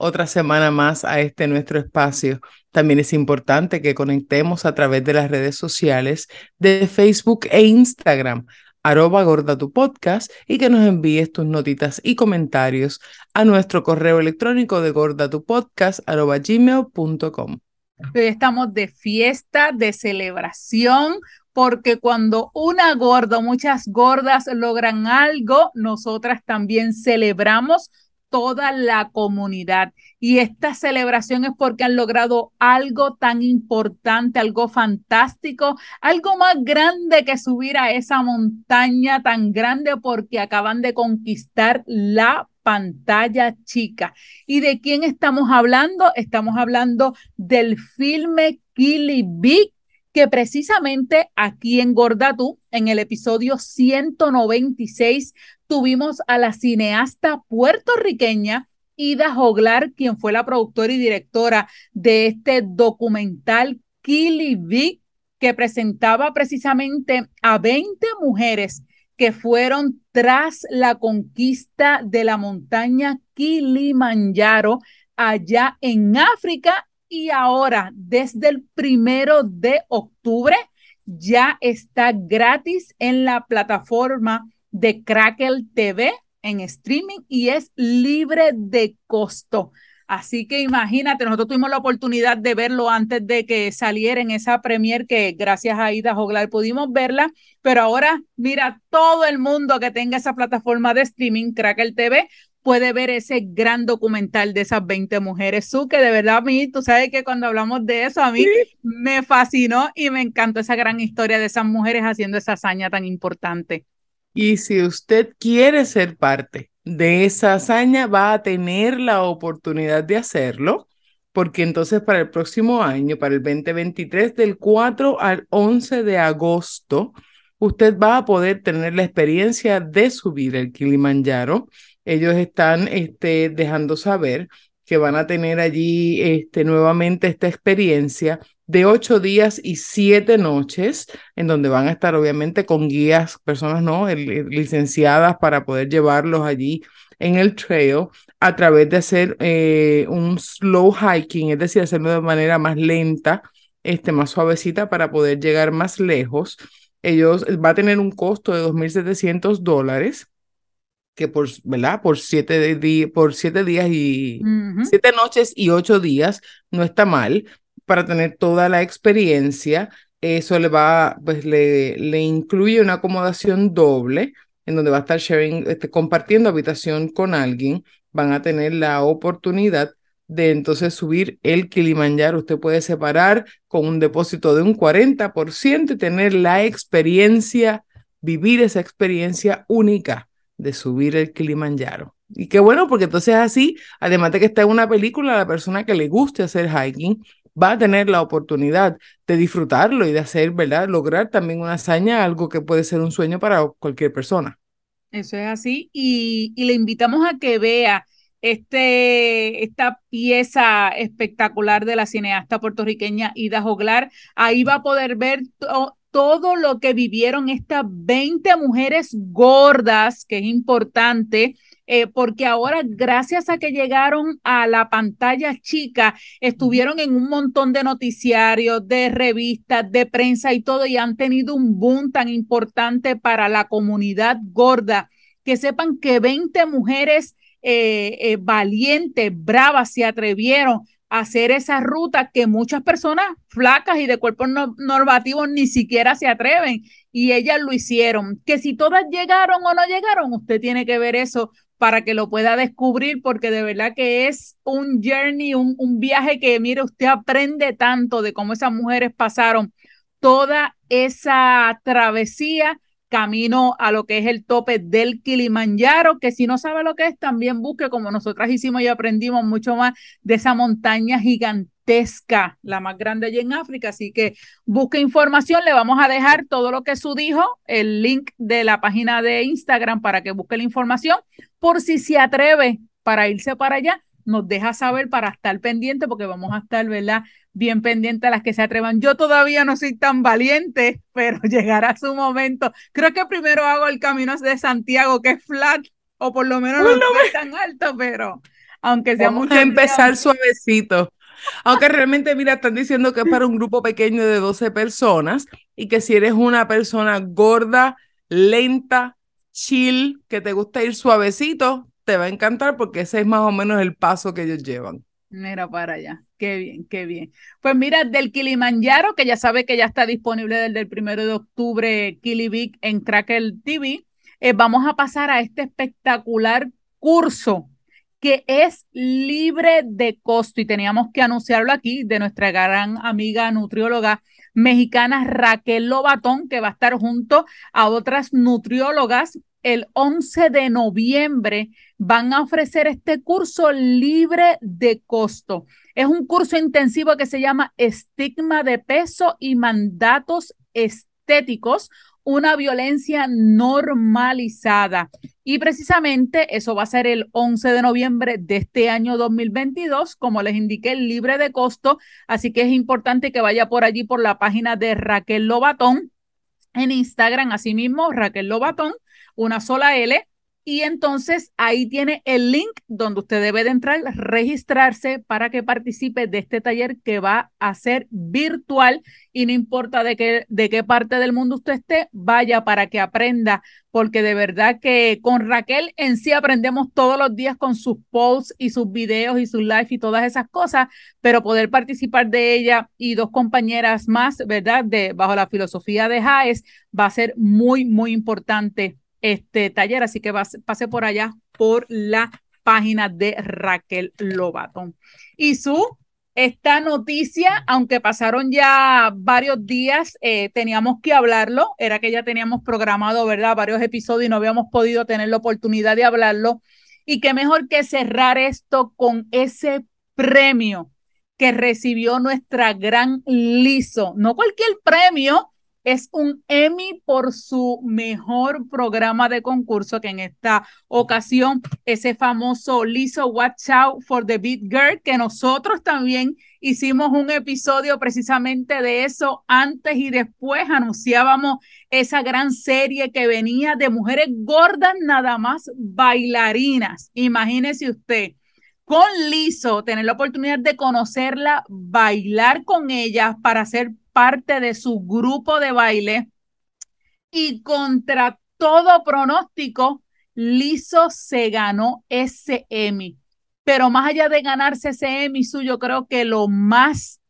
otra semana más a este nuestro espacio. También es importante que conectemos a través de las redes sociales de Facebook e Instagram arroba gorda tu podcast y que nos envíes tus notitas y comentarios a nuestro correo electrónico de gordatupodcast arroba gmail.com. Hoy estamos de fiesta, de celebración, porque cuando una gorda, muchas gordas logran algo, nosotras también celebramos toda la comunidad. Y esta celebración es porque han logrado algo tan importante, algo fantástico, algo más grande que subir a esa montaña tan grande porque acaban de conquistar la pantalla chica. ¿Y de quién estamos hablando? Estamos hablando del filme Killy Big que precisamente aquí en Gordatú, en el episodio 196, tuvimos a la cineasta puertorriqueña Ida Joglar, quien fue la productora y directora de este documental Killy Vic, que presentaba precisamente a 20 mujeres que fueron tras la conquista de la montaña Kilimanjaro allá en África y ahora desde el primero de octubre ya está gratis en la plataforma de Crackle TV en streaming y es libre de costo. Así que imagínate, nosotros tuvimos la oportunidad de verlo antes de que saliera en esa premier que gracias a Ida Joglar pudimos verla, pero ahora mira, todo el mundo que tenga esa plataforma de streaming, Crackle TV, puede ver ese gran documental de esas 20 mujeres. Su que de verdad a mí, tú sabes que cuando hablamos de eso, a mí me fascinó y me encantó esa gran historia de esas mujeres haciendo esa hazaña tan importante. Y si usted quiere ser parte de esa hazaña, va a tener la oportunidad de hacerlo, porque entonces para el próximo año, para el 2023, del 4 al 11 de agosto, usted va a poder tener la experiencia de subir el Kilimanjaro. Ellos están este, dejando saber que van a tener allí este, nuevamente esta experiencia de ocho días y siete noches, en donde van a estar obviamente con guías, personas no licenciadas para poder llevarlos allí en el trail a través de hacer eh, un slow hiking, es decir, hacerlo de manera más lenta, este, más suavecita para poder llegar más lejos. Ellos va a tener un costo de 2.700 dólares que por, ¿verdad? Por siete, por siete días y siete noches y ocho días no está mal para tener toda la experiencia. Eso le va, pues le, le incluye una acomodación doble en donde va a estar sharing, este, compartiendo habitación con alguien. Van a tener la oportunidad de entonces subir el Kilimanjaro. Usted puede separar con un depósito de un 40% y tener la experiencia, vivir esa experiencia única de subir el Kilimanjaro. Y qué bueno, porque entonces así, además de que está en una película, la persona que le guste hacer hiking va a tener la oportunidad de disfrutarlo y de hacer, ¿verdad? Lograr también una hazaña, algo que puede ser un sueño para cualquier persona. Eso es así. Y, le invitamos a que vea este, esta pieza espectacular de la cineasta puertorriqueña Ida Joglar. Ahí va a poder ver todo lo que vivieron estas 20 mujeres gordas, que es importante eh, porque ahora gracias a que llegaron a la pantalla chica, estuvieron en un montón de noticiarios, de revistas, de prensa y todo, y han tenido un boom tan importante para la comunidad gorda. Que sepan que 20 mujeres eh, eh, valientes, bravas, se atrevieron hacer esa ruta que muchas personas flacas y de cuerpos normativos ni siquiera se atreven y ellas lo hicieron. Que si todas llegaron o no llegaron, usted tiene que ver eso para que lo pueda descubrir, porque de verdad que es un journey, un, un viaje que, mire, usted aprende tanto de cómo esas mujeres pasaron toda esa travesía camino a lo que es el tope del Kilimanjaro, que si no sabe lo que es, también busque como nosotras hicimos y aprendimos mucho más de esa montaña gigante gigantesca, la más grande allí en África. Así que busque información, le vamos a dejar todo lo que su dijo, el link de la página de Instagram para que busque la información, por si se atreve para irse para allá, nos deja saber para estar pendiente, porque vamos a estar, ¿verdad? Bien pendiente a las que se atrevan. Yo todavía no soy tan valiente, pero llegará su momento. Creo que primero hago el camino de Santiago, que es flat, o por lo menos no, es tan alto, pero aunque sea Vamos a empezar suavecito. Aunque realmente, mira, están diciendo que es para un grupo pequeño de 12 personas y que si eres una persona gorda, lenta, chill, que te gusta ir suavecito, te va a encantar porque ese es más o menos el paso que ellos llevan. Mira para allá, qué bien, qué bien. Pues mira, del Kilimanjaro, que ya sabe que ya está disponible desde el primero de octubre, Kilivic en Crackle TV, eh, vamos a pasar a este espectacular curso que es libre de costo y teníamos que anunciarlo aquí de nuestra gran amiga nutrióloga mexicana Raquel Lobatón, que va a estar junto a otras nutriólogas el 11 de noviembre van a ofrecer este curso libre de costo. Es un curso intensivo que se llama Estigma de peso y mandatos estéticos, una violencia normalizada. Y precisamente eso va a ser el 11 de noviembre de este año 2022, como les indiqué, libre de costo. Así que es importante que vaya por allí por la página de Raquel Lobatón en Instagram, asimismo, Raquel Lobatón una sola L. Y entonces ahí tiene el link donde usted debe de entrar, registrarse para que participe de este taller que va a ser virtual y no importa de qué, de qué parte del mundo usted esté, vaya para que aprenda, porque de verdad que con Raquel en sí aprendemos todos los días con sus posts y sus videos y sus live y todas esas cosas, pero poder participar de ella y dos compañeras más, ¿verdad? De bajo la filosofía de Jaes va a ser muy, muy importante este taller, así que pase por allá por la página de Raquel Lobato. Y su, esta noticia, aunque pasaron ya varios días, eh, teníamos que hablarlo, era que ya teníamos programado, ¿verdad? Varios episodios y no habíamos podido tener la oportunidad de hablarlo. Y qué mejor que cerrar esto con ese premio que recibió nuestra gran Liso. No cualquier premio, es un Emmy por su mejor programa de concurso, que en esta ocasión ese famoso Lizzo Watch Out for the Beat Girl, que nosotros también hicimos un episodio precisamente de eso antes y después anunciábamos esa gran serie que venía de mujeres gordas nada más bailarinas. Imagínese usted con Lizzo, tener la oportunidad de conocerla, bailar con ella para ser parte de su grupo de baile y contra todo pronóstico, Lizo se ganó ese Emmy. Pero más allá de ganarse ese Emmy suyo, creo que lo más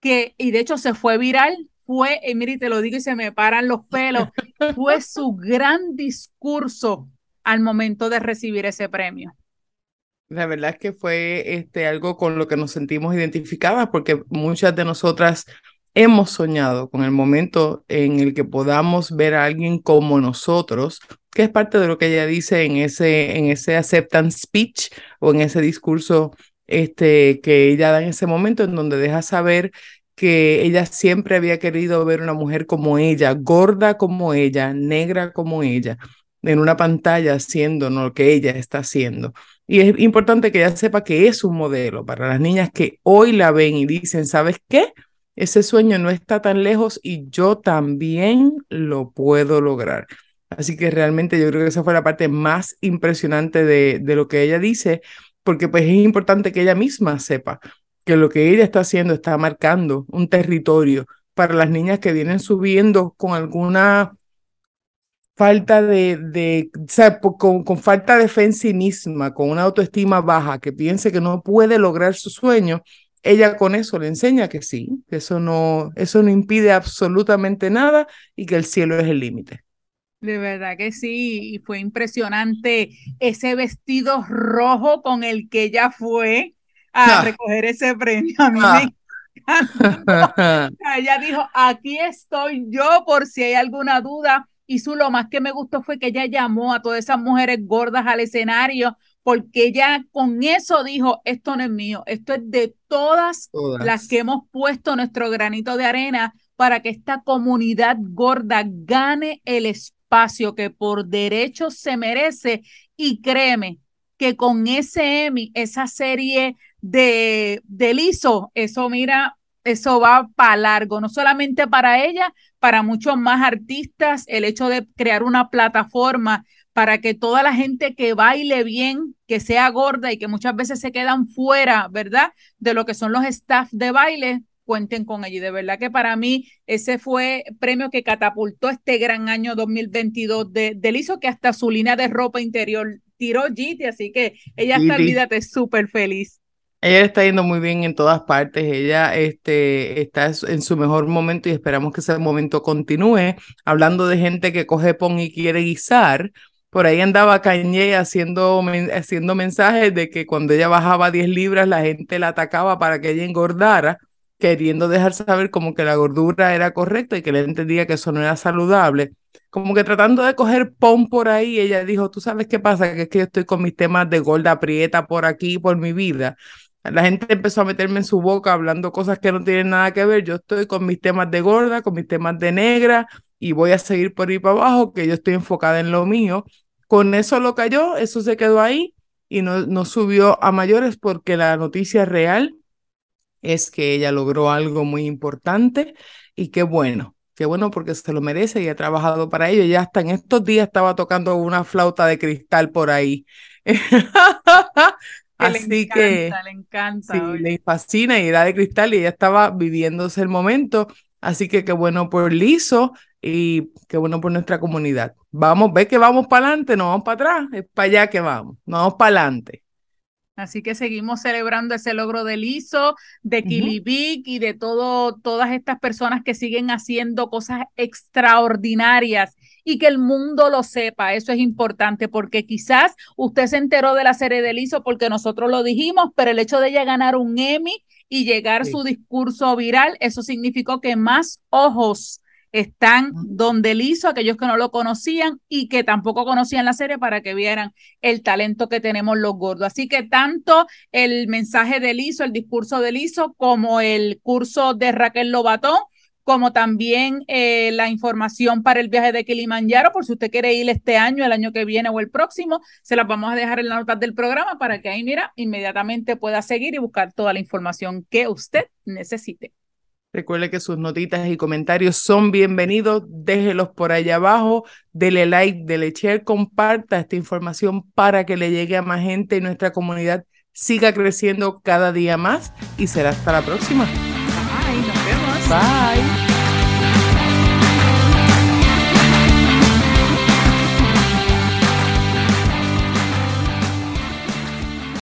que, y de hecho se fue viral, fue, y mire, te lo digo y se me paran los pelos, fue su gran discurso al momento de recibir ese premio. La verdad es que fue este, algo con lo que nos sentimos identificadas porque muchas de nosotras hemos soñado con el momento en el que podamos ver a alguien como nosotros, que es parte de lo que ella dice en ese, en ese acceptance speech o en ese discurso este, que ella da en ese momento, en donde deja saber que ella siempre había querido ver una mujer como ella, gorda como ella, negra como ella, en una pantalla haciendo lo que ella está haciendo. Y es importante que ella sepa que es un modelo para las niñas que hoy la ven y dicen, ¿sabes qué? Ese sueño no está tan lejos y yo también lo puedo lograr. Así que realmente yo creo que esa fue la parte más impresionante de, lo que ella dice, porque pues es importante que ella misma sepa que lo que ella está haciendo está marcando un territorio para las niñas que vienen subiendo con alguna falta de, de o sea, con, con, falta de fe en sí misma, con una autoestima baja, que piense que no puede lograr su sueño, ella con eso le enseña que sí, que eso no, eso no impide absolutamente nada y que el cielo es el límite. De verdad que sí, y fue impresionante ese vestido rojo con el que ella fue a ah. recoger ese premio. A mí me ah. ella dijo, aquí estoy yo por si hay alguna duda. Y su lo más que me gustó fue que ella llamó a todas esas mujeres gordas al escenario porque ella con eso dijo, esto no es mío, esto es de todas, las que hemos puesto nuestro granito de arena para que esta comunidad gorda gane el espacio que por derecho se merece. Y créeme que con ese Emmy, esa serie de, de eso mira, eso va para largo, no solamente para ella, para muchos más artistas, el hecho de crear una plataforma para que toda la gente que baile bien, que sea gorda y que muchas veces se quedan fuera, ¿verdad? De lo que son los staff de baile, cuenten con ella. Y de verdad que para mí ese fue premio que catapultó este gran año 2022 de, de Lizo, que hasta su línea de ropa interior tiró Giti, así que ella está, olvídate, súper feliz. Ella está yendo muy bien en todas partes, ella este, está en su mejor momento y esperamos que ese momento continúe. Hablando de gente que coge pon y quiere guisar, por ahí andaba Kanye haciendo, haciendo mensajes de que cuando ella bajaba 10 libras la gente la atacaba para que ella engordara, queriendo dejar saber como que la gordura era correcta y que le entendía que eso no era saludable. Como que tratando de coger pon por ahí, ella dijo, tú sabes qué pasa, que es que yo estoy con mis temas de gorda prieta por aquí, por mi vida. La gente empezó a meterme en su boca hablando cosas que no tienen nada que ver. Yo estoy con mis temas de gorda, con mis temas de negra y voy a seguir por ahí para abajo, que yo estoy enfocada en lo mío. Con eso lo cayó, eso se quedó ahí y no, no subió a mayores porque la noticia real es que ella logró algo muy importante y qué bueno, qué bueno porque se lo merece y ha trabajado para ello. Ya hasta en estos días estaba tocando una flauta de cristal por ahí. Así le encanta, que le encanta. Sí, le fascina y era de cristal y ella estaba viviéndose el momento. Así que qué bueno por Lizo y qué bueno por nuestra comunidad. Vamos, ve que vamos para adelante, no vamos para atrás, es para allá que vamos, no vamos para adelante. Así que seguimos celebrando ese logro de Lizo, de Kili y de todo, todas estas personas que siguen haciendo cosas extraordinarias y que el mundo lo sepa. Eso es importante porque quizás usted se enteró de la serie de Lizo porque nosotros lo dijimos, pero el hecho de ella ganar un Emmy y llegar su discurso viral, eso significó que más ojos están donde él hizo, aquellos que no lo conocían y que tampoco conocían la serie para que vieran el talento que tenemos los gordos. Así que tanto el mensaje de Lizo, el discurso de Lizo, como el curso de Raquel Lobatón, como también eh, la información para el viaje de Kilimanjaro, por si usted quiere ir este año, el año que viene o el próximo, se las vamos a dejar en la nota del programa para que ahí, mira, inmediatamente pueda seguir y buscar toda la información que usted necesite. Recuerde que sus notitas y comentarios son bienvenidos. Déjelos por allá abajo. Dele like, dele share, comparta esta información para que le llegue a más gente y nuestra comunidad siga creciendo cada día más. Y será hasta la próxima. Bye, nos vemos. Bye.